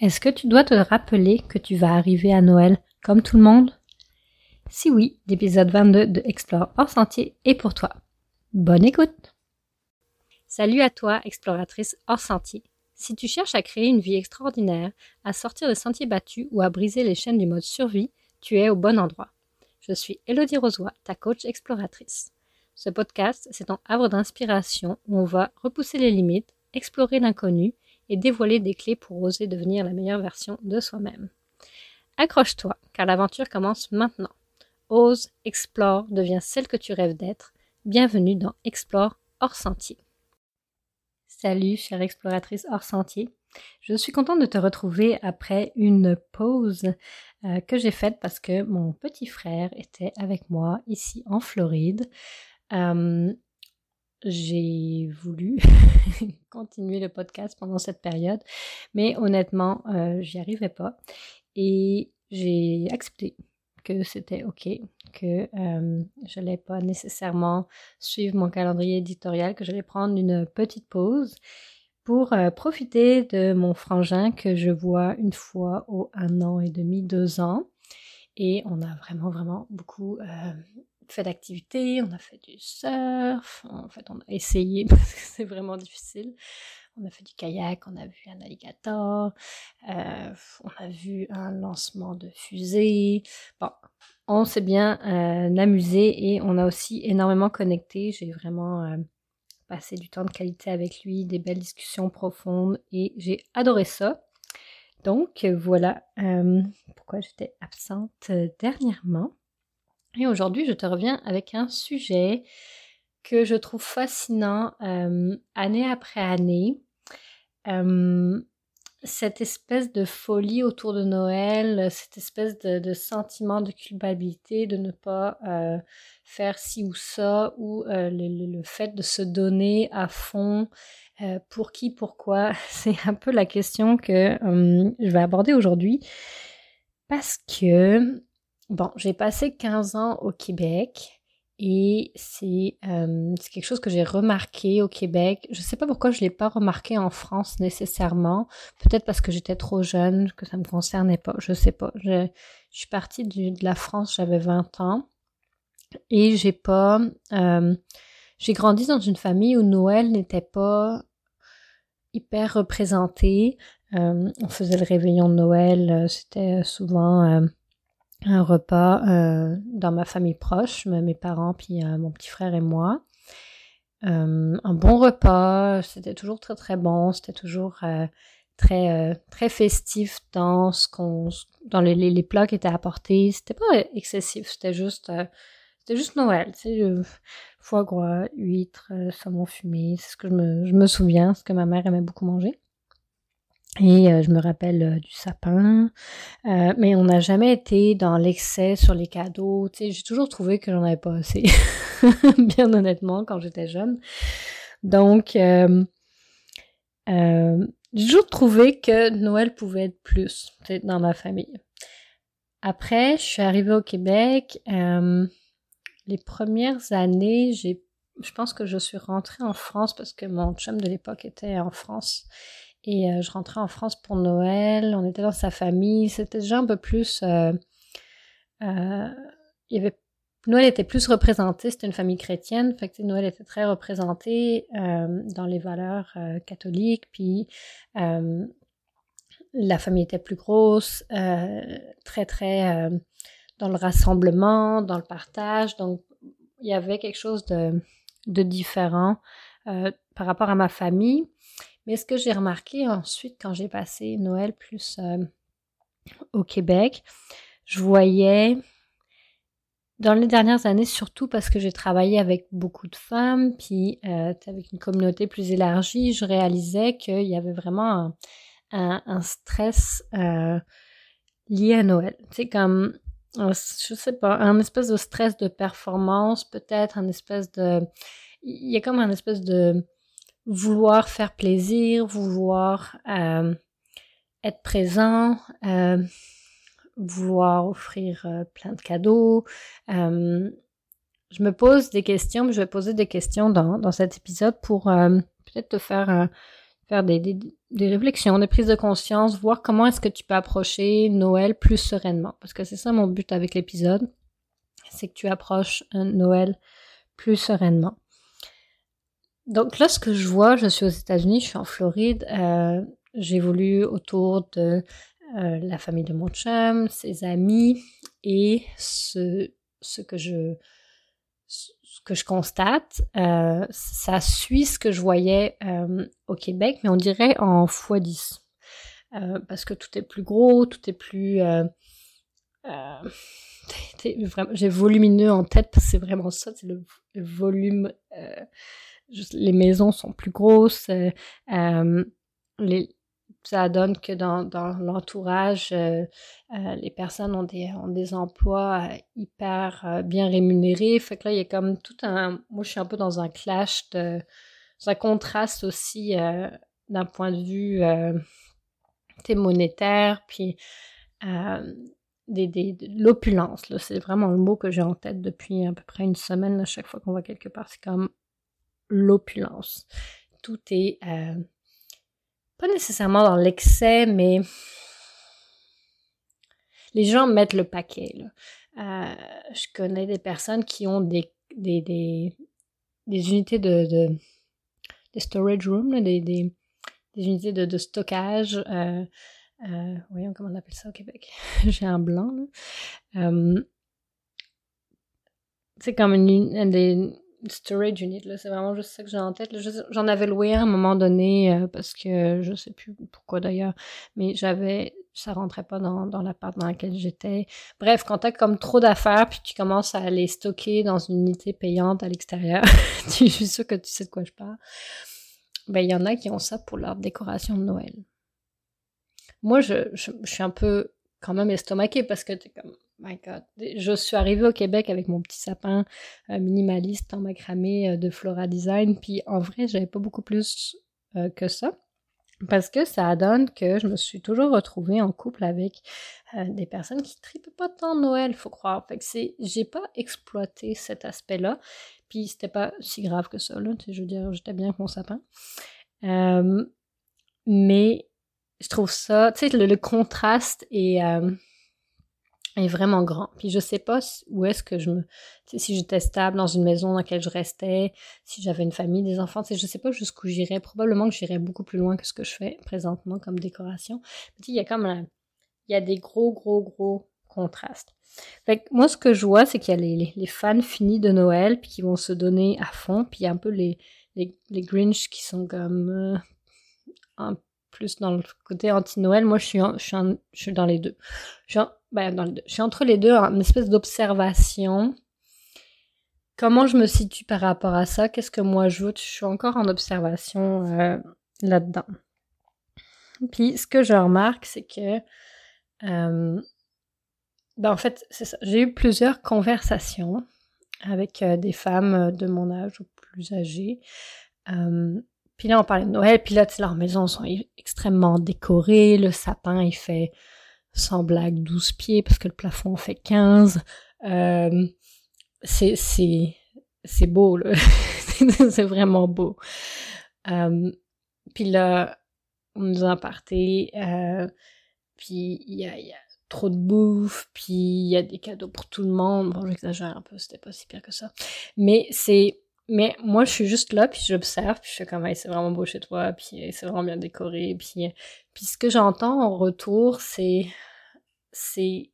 Est-ce que tu dois te rappeler que tu vas arriver à Noël comme tout le monde? Si oui, l'épisode 22 de Explore hors sentier est pour toi. Bonne écoute Salut à toi, exploratrice hors sentier. Si tu cherches à créer une vie extraordinaire, à sortir des sentiers battus ou à briser les chaînes du mode survie, tu es au bon endroit. Je suis Elodie Rosoy, ta coach exploratrice. Ce podcast, c'est ton havre d'inspiration où on va repousser les limites, explorer l'inconnu dévoiler des clés pour oser devenir la meilleure version de soi-même. Accroche-toi, car l'aventure commence maintenant. Ose, explore, deviens celle que tu rêves d'être. Bienvenue dans Explore hors sentier. Salut, chère exploratrice hors sentier. Je suis contente de te retrouver après une pause euh, que j'ai faite parce que mon petit frère était avec moi ici en Floride. Euh, j'ai voulu continuer le podcast pendant cette période, mais honnêtement, euh, j'y arrivais pas. Et j'ai accepté que c'était OK, que euh, je n'allais pas nécessairement suivre mon calendrier éditorial, que j'allais prendre une petite pause pour euh, profiter de mon frangin que je vois une fois au un an et demi, deux ans. Et on a vraiment, vraiment beaucoup fait d'activités, on a fait du surf, en fait on a essayé parce que c'est vraiment difficile. On a fait du kayak, on a vu un alligator, euh, on a vu un lancement de fusée. Bon, on s'est bien euh, amusé et on a aussi énormément connecté. J'ai vraiment euh, passé du temps de qualité avec lui, des belles discussions profondes et j'ai adoré ça. Donc voilà pourquoi j'étais absente dernièrement. Et aujourd'hui, je te reviens avec un sujet que je trouve fascinant euh, année après année. Euh, cette espèce de folie autour de Noël, cette espèce de, sentiment de culpabilité de ne pas euh, faire ci ou ça, ou le, le, fait de se donner à fond, pour qui, pourquoi, c'est un peu la question que je vais aborder aujourd'hui. Parce que Bon, j'ai passé 15 ans au Québec et euh, c'est quelque chose que j'ai remarqué au Québec. Je ne sais pas pourquoi je ne l'ai pas remarqué en France nécessairement. Peut-être parce que j'étais trop jeune, que ça ne me concernait pas. Je ne sais pas. Je, suis partie de la France, j'avais 20 ans. Et j'ai pas... Euh, j'ai grandi dans une famille où Noël n'était pas hyper représenté. Euh, on faisait le réveillon de Noël, c'était souvent un repas euh, dans ma famille proche, mes parents, puis euh, mon petit frère et moi. Euh, un bon repas, c'était toujours très très bon, c'était toujours très très festif dans ce qu'on dans les, les, plats qui étaient apportés. C'était pas excessif, c'était juste c'était juste Noël, tu sais, foie gras, huîtres, saumon fumé, c'est ce que je me, je me souviens, ce que ma mère aimait beaucoup manger. Et euh, je me rappelle euh, du sapin, euh, mais on n'a jamais été dans l'excès sur les cadeaux. J'ai toujours trouvé que j'en avais pas assez, bien honnêtement, quand j'étais jeune. Donc, j'ai toujours trouvé que Noël pouvait être plus dans ma famille. Après, je suis arrivée au Québec. les premières années, j'ai, je pense que je suis rentrée en France parce que mon chum de l'époque était en France. Et euh, je rentrais en France pour Noël, on était dans sa famille, c'était déjà un peu plus... Euh, euh, il y avait, Noël était plus représenté, c'était une famille chrétienne, fait que Noël était très représenté dans les valeurs catholiques, puis la famille était plus grosse, très très dans le rassemblement, dans le partage, donc il y avait quelque chose de, de différent par rapport à ma famille. Mais ce que j'ai remarqué ensuite quand j'ai passé Noël plus euh, au Québec, je voyais dans les dernières années, surtout parce que j'ai travaillé avec beaucoup de femmes, puis euh, avec une communauté plus élargie, je réalisais qu'il y avait vraiment un, stress euh, lié à Noël. C'est comme, je sais pas, un espèce de stress de performance, peut-être, un espèce de... Il y a comme un espèce de vouloir faire plaisir, vouloir euh, être présent, euh, vouloir offrir euh, plein de cadeaux. je me pose des questions, je vais poser des questions dans, dans cet épisode pour peut-être te faire, faire des, des réflexions, des prises de conscience, voir comment est-ce que tu peux approcher Noël plus sereinement. Parce que c'est ça mon but avec l'épisode, c'est que tu approches Noël plus sereinement. Donc là, ce que je vois, je suis aux États-Unis, je suis en Floride, euh, j'évolue autour de euh, la famille de mon chum, ses amis, et ce, que je que je constate, euh, ça suit ce que je voyais au Québec, mais on dirait en x10. Euh, parce que tout est plus gros, tout est plus... J'ai volumineux en tête parce que c'est vraiment ça, c'est le, volume. Les maisons sont plus grosses. les, ça donne que dans, l'entourage, euh, euh, les personnes ont des, emplois euh, hyper euh, bien rémunérés. Fait que là, il y a comme tout un... Moi, je suis un peu dans un clash de... un contraste aussi euh, d'un point de vue monétaire, puis des, de l'opulence. C'est vraiment le mot que j'ai en tête depuis à peu près une semaine. Là, chaque fois qu'on va quelque part, c'est comme l'opulence. Tout est pas nécessairement dans l'excès, mais les gens mettent le paquet. Là. Euh, je connais des personnes qui ont des, des, des, unités de, de storage rooms, là, des, des, unités de, stockage. Euh, euh, voyons comment on appelle ça au Québec. J'ai un blanc. Euh, c'est comme une, une, storage unit, là, c'est vraiment juste ça que j'ai en tête. J'en avais loué à un moment donné euh, parce que je sais plus pourquoi d'ailleurs, mais j'avais ça rentrait pas dans, dans dans lequel j'étais. Bref, quand t'as comme trop d'affaires puis tu commences à les stocker dans une unité payante à l'extérieur, je suis sûre que tu sais de quoi je parle. Ben, il y en a qui ont ça pour leur décoration de Noël. Moi, je, je, je suis un peu quand même estomaquée parce que t'es comme, My God. Je suis arrivée au Québec avec mon petit sapin euh, minimaliste en macramé euh, de Flora Design, puis en vrai, j'avais pas beaucoup plus euh, que ça. Parce que ça donne que je me suis toujours retrouvée en couple avec des personnes qui tripent pas tant Noël, faut croire. Fait que c'est, j'ai pas exploité cet aspect-là. Puis c'était pas si grave que ça. Je veux dire, j'étais bien avec mon sapin. Mais je trouve ça, tu sais, le, contraste euh, est vraiment grand. Puis je sais pas où est-ce que je me... si j'étais stable dans une maison dans laquelle je restais, si j'avais une famille, des enfants, je sais pas jusqu'où j'irais. Probablement que j'irais beaucoup plus loin que ce que je fais présentement comme décoration. il y a comme un... Il y a des gros, gros, gros contrastes. Fait moi, ce que je vois, c'est qu'il y a les, les, fans finis de Noël, puis qui vont se donner à fond, puis il y a un peu les, les, les Grinch qui sont comme... Euh, un plus dans le côté anti-Noël. Moi, je suis, je, suis je suis dans les deux. Je suis, ben, entre les deux, une espèce d'observation. Comment je me situe par rapport à ça? Qu'est-ce que moi je veux? Je suis encore en observation euh, là-dedans. Puis, ce que je remarque, c'est que... Euh, ben, en fait. J'ai eu plusieurs conversations avec euh, des femmes de mon âge ou plus âgées. Euh, puis là, on parlait de Noël, puis là, tu sais, leurs maisons sont extrêmement décorées, le sapin, il fait, sans blague, 12 pieds, parce que le plafond fait 15. Euh, c'est, beau, c'est vraiment beau. Euh, puis là, on nous a parté, euh, puis il y a, y a trop de bouffe, puis il y a des cadeaux pour tout le monde. Bon, j'exagère un peu, c'était pas si pire que ça. Mais c'est mais moi, je suis juste là, puis j'observe, puis je fais comme, hey, c'est vraiment beau chez toi, puis c'est vraiment bien décoré, puis, puis ce que j'entends en retour, c'est, c'est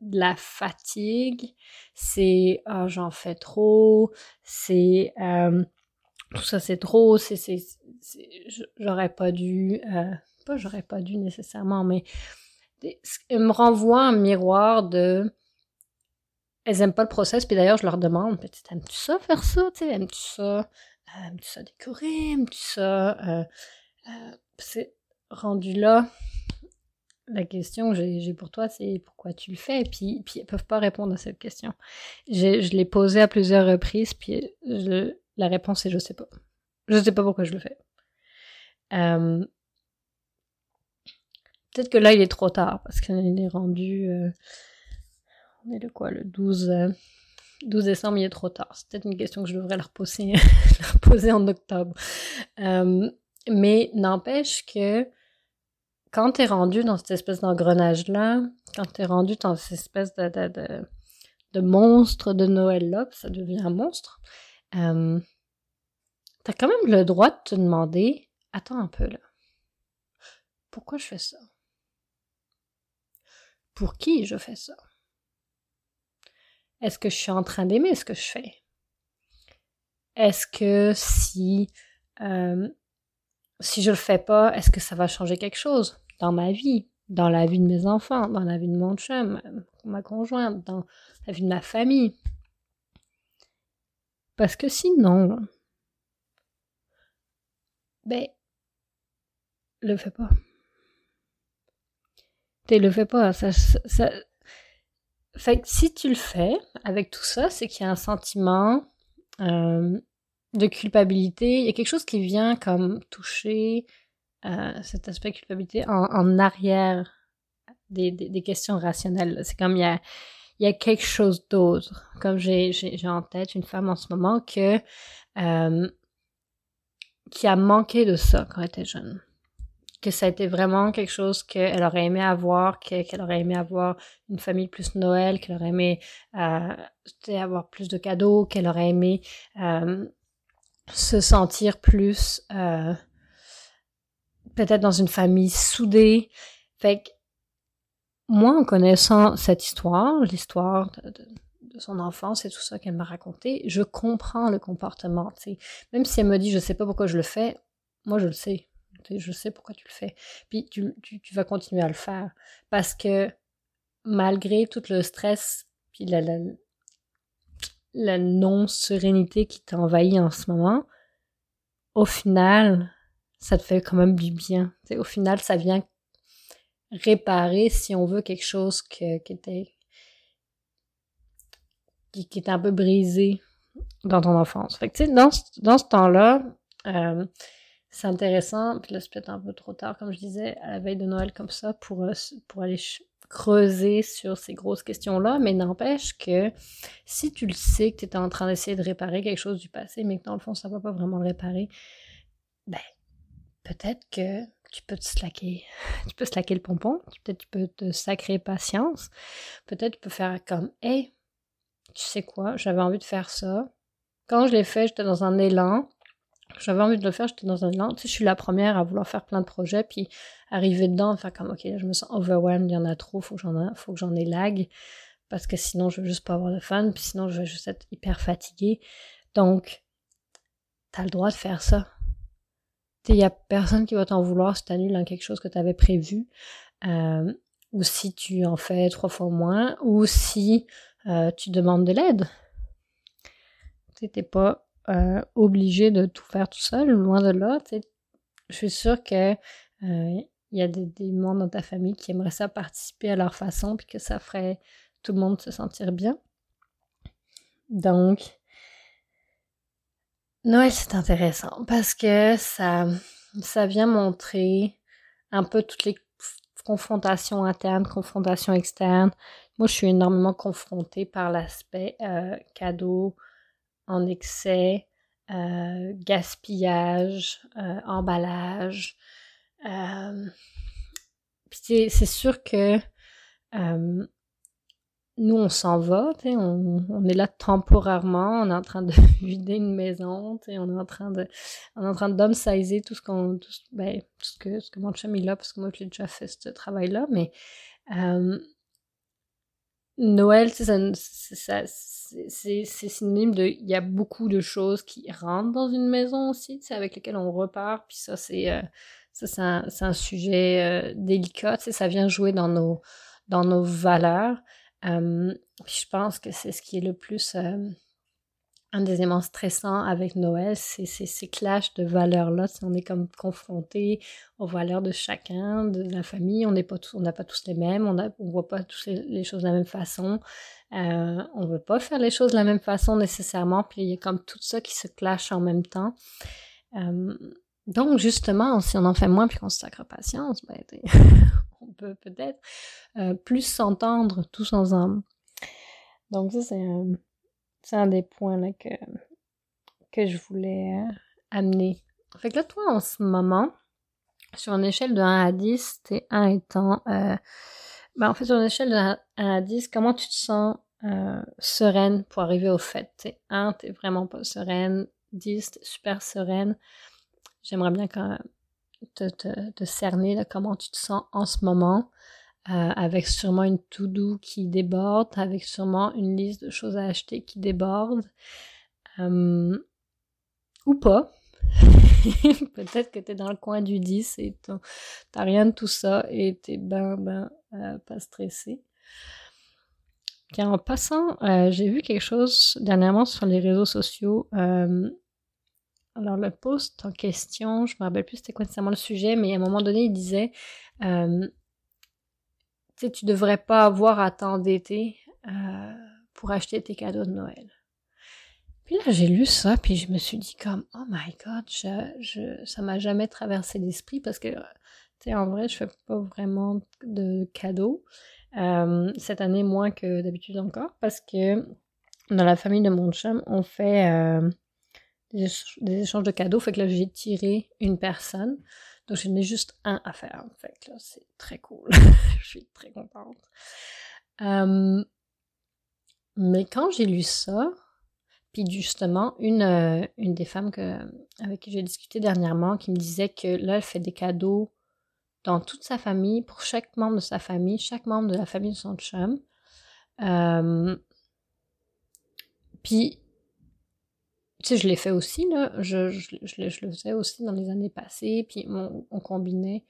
de la fatigue, c'est, oh, j'en fais trop, c'est, euh, tout ça c'est trop, c'est, c'est, j'aurais pas dû, euh, pas j'aurais pas dû nécessairement, mais me renvoie un miroir de, elles aiment pas le process, puis d'ailleurs, je leur demande, aimes-tu ça faire ça, aimes-tu ça, euh, aimes-tu ça décorer, aimes-tu ça, euh, euh, c'est rendu là, la question que j'ai pour toi, c'est pourquoi tu le fais, puis, puis elles peuvent pas répondre à cette question. Je l'ai posée à plusieurs reprises, puis la réponse est je sais pas. Je sais pas pourquoi je le fais. Peut-être que là, il est trop tard, parce qu'il est rendu... On est le quoi, le 12, 12 euh, décembre, il est trop tard. C'est peut-être une question que je devrais leur poser, leur poser en octobre. Euh, mais n'empêche que quand tu es rendu dans cette espèce d'engrenage-là, quand tu es rendu dans cette espèce de, de, de, de monstre de Noël-là, ça devient un monstre, euh, tu as quand même le droit de te demander Attends un peu là. Pourquoi je fais ça? Pour qui je fais ça? Est-ce que je suis en train d'aimer ce que je fais? Est-ce que si euh, si je le fais pas, est-ce que ça va changer quelque chose dans ma vie, dans la vie de mes enfants, dans la vie de mon chum, ma conjointe, dans la vie de ma famille? Parce que sinon, ben, le fais pas. Tu le fais pas. Ça... Fait que si tu le fais avec tout ça, c'est qu'il y a un sentiment euh, de culpabilité. Il y a quelque chose qui vient comme toucher euh, cet aspect culpabilité en, arrière des, questions rationnelles. C'est comme il y a, quelque chose d'autre. Comme j'ai, en tête une femme en ce moment euh, qui a manqué de ça quand elle était jeune. Que ça a été vraiment quelque chose qu'elle aurait aimé avoir, qu'elle aurait aimé avoir une famille plus Noël, qu'elle aurait aimé euh, avoir plus de cadeaux, qu'elle aurait aimé euh, se sentir plus euh, peut-être dans une famille soudée. Fait que moi, en connaissant cette histoire, l'histoire de, son enfance et tout ça qu'elle m'a raconté, je comprends le comportement. Même si elle me dit je sais pas pourquoi je le fais, moi je le sais. Je sais pourquoi tu le fais. Puis tu, vas continuer à le faire. Parce que malgré tout le stress, puis la, non-sérénité qui t'envahit en ce moment, au final, ça te fait quand même du bien. au final, ça vient réparer, si on veut, quelque chose qui était un peu brisé dans ton enfance. Fait dans ce temps-là, euh, c'est intéressant, puis là, c'est peut-être un peu trop tard, comme je disais, à la veille de Noël comme ça, pour, euh, pour aller creuser sur ces grosses questions-là, mais n'empêche que si tu le sais que tu es en train d'essayer de réparer quelque chose du passé, mais que dans le fond, ça va pas vraiment le réparer, ben, peut-être que tu peux te slacker, tu peux slacker le pompon, peut-être tu peux te sacrer patience, peut-être tu peux faire comme, hey, tu sais quoi, j'avais envie de faire ça. Quand je l'ai fait, j'étais dans un élan, j'avais envie de le faire, j'étais dans un élan. Tu sais, je suis la première à vouloir faire plein de projets, puis arriver dedans, faire comme, ok, je me sens overwhelmed, il y en a trop, faut que j'en faut que j'en ai lag, parce que sinon, je veux juste pas avoir de fun, puis sinon, je vais juste être hyper fatiguée. Donc, t'as le droit de faire ça. Il y a personne qui va t'en vouloir si t'annules quelque chose que tu avais prévu, euh, ou si tu en fais trois fois moins, ou si euh, tu demandes de l'aide. Tu pas euh, obligé de tout faire tout seul, loin de là. Je suis sûre que euh, il y a des, membres dans ta famille qui aimeraient ça participer à leur façon, puis que ça ferait tout le monde se sentir bien. Donc, Noël, c'est intéressant parce que ça, ça vient montrer un peu toutes les confrontations internes, confrontations externes. Moi, je suis énormément confrontée par l'aspect euh, cadeau, en excès, euh, gaspillage, euh, emballage. Euh, c'est sûr que nous, on s'en va, on, on, est là temporairement, on est en train de vider une maison, on est en train de on est en train de tout ce qu'on ben, tout ce que ce que mon chum il a parce que moi j'ai déjà fait ce travail là mais Noël, c'est synonyme de. Il y a beaucoup de choses qui rentrent dans une maison aussi, avec lesquelles on repart. Puis ça, c'est euh, un, un, sujet euh, délicat. Ça vient jouer dans nos, dans nos valeurs. Euh, je pense que c'est ce qui est le plus un des éléments stressants avec Noël, c'est ces clashs de valeurs-là. On est comme confronté aux valeurs de chacun, de la famille. On n'a pas tous les mêmes. On ne voit pas tous les, choses de la même façon. Euh, on veut pas faire les choses de la même façon nécessairement. Puis il y a comme tout ça qui se clash en même temps. Euh, donc justement, si on en fait moins puis qu'on se sacre patience, ben, on peut peut-être euh, plus s'entendre tous ensemble. Donc ça c'est c'est un des points là, que, que je voulais euh, amener fait que là, toi, en ce moment, sur une échelle de 1 à 10, t'es 1 étant... Euh, ben, en fait, sur une échelle de 1 à 10, comment tu te sens euh, sereine pour arriver au fait? T'es 1, t'es vraiment pas sereine. 10, t'es super sereine. J'aimerais bien quand te, te, te cerner là, comment tu te sens en ce moment. Euh, avec sûrement une to-do qui déborde, avec sûrement une liste de choses à acheter qui déborde. Euh, ou pas. Peut-être que tu es dans le coin du 10 et t'as rien de tout ça et t'es ben, ben, euh, pas stressé. En passant, j'ai vu quelque chose dernièrement sur les réseaux sociaux. Alors le post en question, je me rappelle plus c'était quoi nécessairement le sujet, mais à un moment donné, il disait tu sais, tu devrais pas avoir à t'endetter euh, pour acheter tes cadeaux de Noël. Puis là, j'ai lu ça, puis je me suis dit comme, oh my god, ça m'a jamais traversé l'esprit parce que, tu sais, en vrai, je fais pas vraiment de cadeaux. Euh, cette année, moins que d'habitude encore, parce que dans la famille de mon chum, on fait euh, des, des, échanges de cadeaux. Fait que là, j'ai tiré une personne. Donc, je n'ai juste un à faire. Fait que là, c'est très cool. je suis très contente. Mais quand j'ai lu ça, puis justement, une, euh, une des femmes que, avec qui j'ai discuté dernièrement qui me disait que là, elle fait des cadeaux dans toute sa famille, pour chaque membre de sa famille, chaque membre de la famille de son chum. Puis, tu sais, je l'ai fait aussi, là. Je, je, je, le faisais aussi dans les années passées. Puis, on, on combinait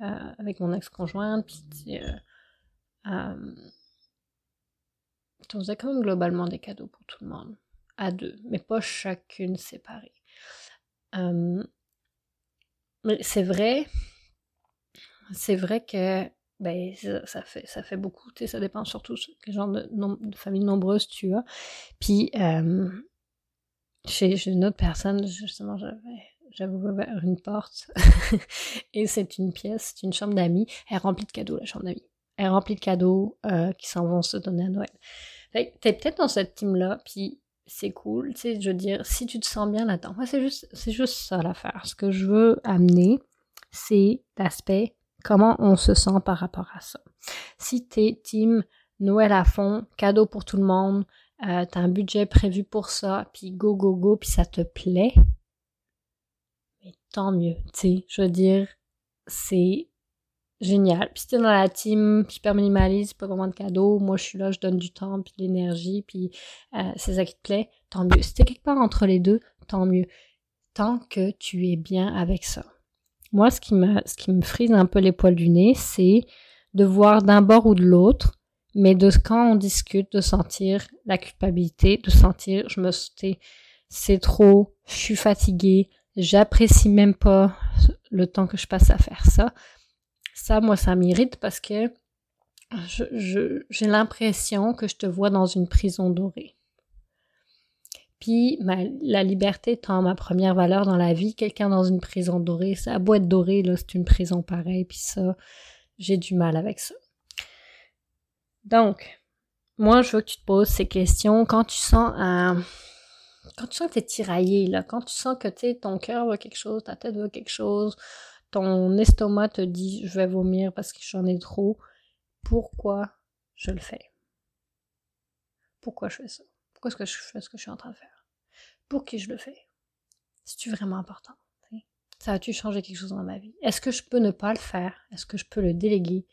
euh, avec mon ex-conjointe. Puis, euh, euh, on faisait quand même globalement des cadeaux pour tout le monde à deux, mais pas chacune séparée. Euh, mais c'est vrai, c'est vrai que ben ça, fait ça fait beaucoup, tu sais, ça dépend surtout quel genre de, de famille nombreuse tu as. Puis euh, chez, une autre personne, justement, j'avais ouvert une porte et c'est une pièce, c'est une chambre d'amis. Elle est remplie de cadeaux, la chambre d'amis. Elle est remplie de cadeaux euh, qui s'en vont se donner à Noël. T'es peut-être dans cette team-là, puis c'est cool, tu sais, je veux dire, si tu te sens bien là-dedans. Moi, c'est juste, c'est juste ça l'affaire. Ce que je veux amener, c'est l'aspect comment on se sent par rapport à ça. Si t'es team Noël à fond, cadeau pour tout le monde, euh, t'as un budget prévu pour ça, puis go, go, go, puis ça te plaît, mais tant mieux, tu je veux dire, c'est génial. Puis si t'es dans la team super minimaliste, pas vraiment de cadeaux, moi je suis là, je donne du temps, puis de l'énergie, puis euh, c'est ça qui te plaît, tant mieux. Si t'es quelque part entre les deux, tant mieux. Tant que tu es bien avec ça. Moi, ce qui me, ce qui me frise un peu les poils du nez, c'est de voir d'un bord ou de l'autre, mais de quand on discute, de sentir la culpabilité, de sentir, je me c'est trop, je suis fatiguée, j'apprécie même pas le temps que je passe à faire ça. Ça, moi, ça m'irrite parce que j'ai l'impression que je te vois dans une prison dorée. Puis la liberté étant ma première valeur dans la vie, quelqu'un dans une prison dorée, ça a beau être doré, là, c'est une prison pareille, puis ça, j'ai du mal avec ça. Donc, moi, je veux que tu te poses ces questions. Quand tu sens un... Quand tu sens que tiraillé, là, quand tu sens que, ton cœur veut quelque chose, ta tête veut quelque chose, ton estomac te dit je vais vomir parce que j'en ai trop, pourquoi je le fais? Pourquoi je fais ça? Pourquoi est-ce que je fais ce que je suis en train de faire? Pour qui je le fais? C'est-tu vraiment important? Ça a-tu changé quelque chose dans ma vie? Est-ce que je peux ne pas le faire? Est-ce que je peux le déléguer?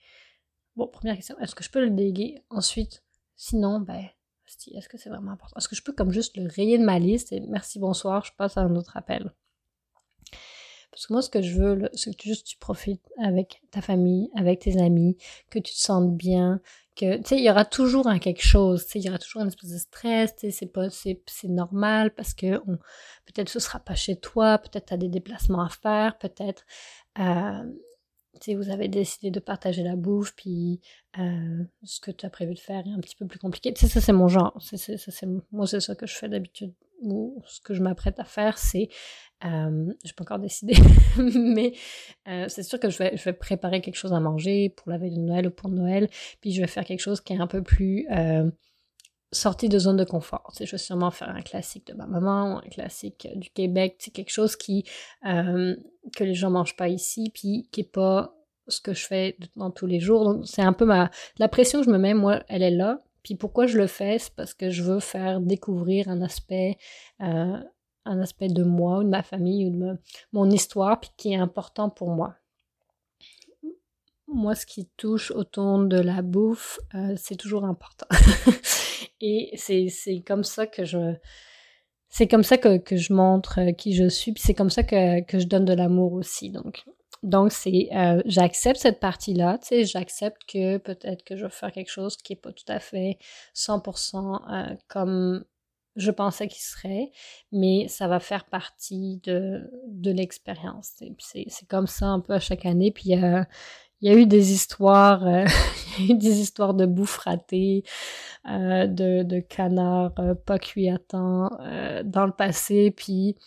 Bon, première question, est-ce que je peux le déléguer? Ensuite, sinon, ben, est-ce que c'est vraiment important? Est-ce que je peux comme juste le rayer de ma liste et merci, bonsoir, je passe à un autre appel. Parce que moi, ce que je veux, c'est que juste tu profites avec ta famille, avec tes amis, que tu te sentes bien, que, tu sais, il y aura toujours un quelque chose, tu sais, il y aura toujours une espèce de stress, tu sais, c'est pas, c'est, normal parce que peut-être ce sera pas chez toi, peut-être tu as des déplacements à faire, peut-être, euh, sais, vous avez décidé de partager la bouffe, puis euh, ce que tu as prévu de faire est un petit peu plus compliqué. Tu sais, ça c'est mon genre, ça, c'est, moi c'est ça que je fais d'habitude ou ce que je m'apprête à faire, c'est, euh, je peux encore décider, mais euh, c'est sûr que je vais, je vais préparer quelque chose à manger pour la veille de Noël ou pour Noël, puis je vais faire quelque chose qui est un peu plus euh, sortie de zone de confort. je vais sûrement faire un classique de ma maman, un classique du Québec, c'est quelque chose qui euh, que les gens mangent pas ici, puis qui est pas ce que je fais dans tous les jours. Donc c'est un peu ma la pression que je me mets, moi, elle est là. Puis pourquoi je le fais, c'est parce que je veux faire découvrir un aspect, euh, un aspect de moi ou de ma famille ou de mon histoire, puis qui est important pour moi. Moi, ce qui touche autour de la bouffe, euh, c'est toujours important. Et c'est comme ça que je c'est comme ça que, que, je montre euh, qui je suis, puis c'est comme ça que, que, je donne de l'amour aussi. Donc, donc c'est euh, j'accepte cette partie-là, tu sais, j'accepte que peut-être que je vais faire quelque chose qui est pas tout à fait 100% euh, comme je pensais qu'il serait, mais ça va faire partie de, de l'expérience. C'est comme ça un peu à chaque année. Puis il y a, il y a eu des histoires, euh, des histoires de bouffe ratée, euh, de, de canards euh, pas cuits à temps dans le passé. Puis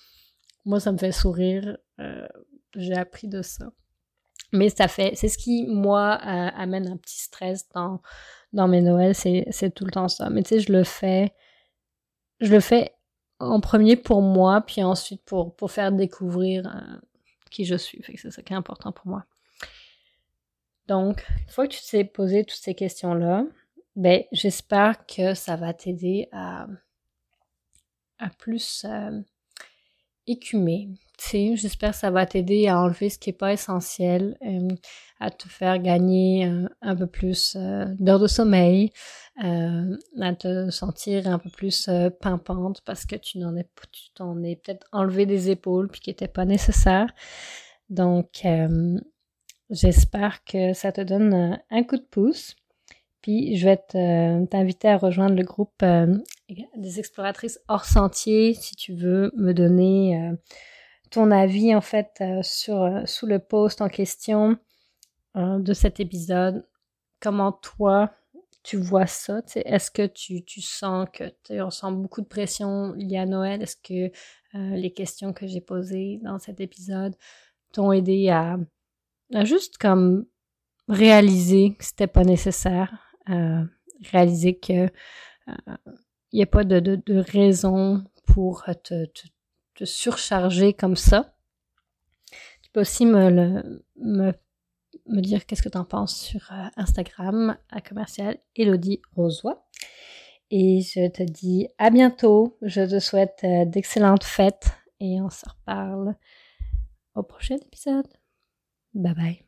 moi, ça me fait sourire. J'ai appris de ça. Mais ça fait, c'est ce qui, moi, amène un petit stress dans, dans mes Noëls. C'est, tout le temps ça. Mais tu sais, je le fais, je le fais en premier pour moi, puis ensuite pour, pour faire découvrir qui je suis. C'est ça qui est important pour moi. Donc, une fois que tu t'es posé toutes ces questions-là, ben, j'espère que ça va t'aider à, à plus euh, écumer. J'espère que ça va t'aider à enlever ce qui n'est pas essentiel, euh, à te faire gagner euh, un peu plus d'heures de sommeil, à te sentir un peu plus pimpante parce que tu n'en es, t'en es peut-être enlevé des épaules puis qui n'était pas nécessaire. Donc, J'espère que ça te donne euh, un coup de pouce. Puis je vais t'inviter à rejoindre le groupe euh, des exploratrices hors sentier si tu veux me donner euh, ton avis en fait sur sous le post en question de cet épisode. Comment toi tu vois ça? Est-ce que tu, tu, sens que tu ressens beaucoup de pression liée à Noël? Est-ce que les questions que j'ai posées dans cet épisode t'ont aidé à juste comme réaliser que c'était pas nécessaire, euh, réaliser que il euh, n'y a pas de, raison pour te, surcharger comme ça. Tu peux aussi me dire qu'est-ce que tu en penses sur euh, Instagram à commercial Elodie Rosoy. Et je te dis à bientôt. Je te souhaite d'excellentes fêtes et on se reparle au prochain épisode. Bye bye.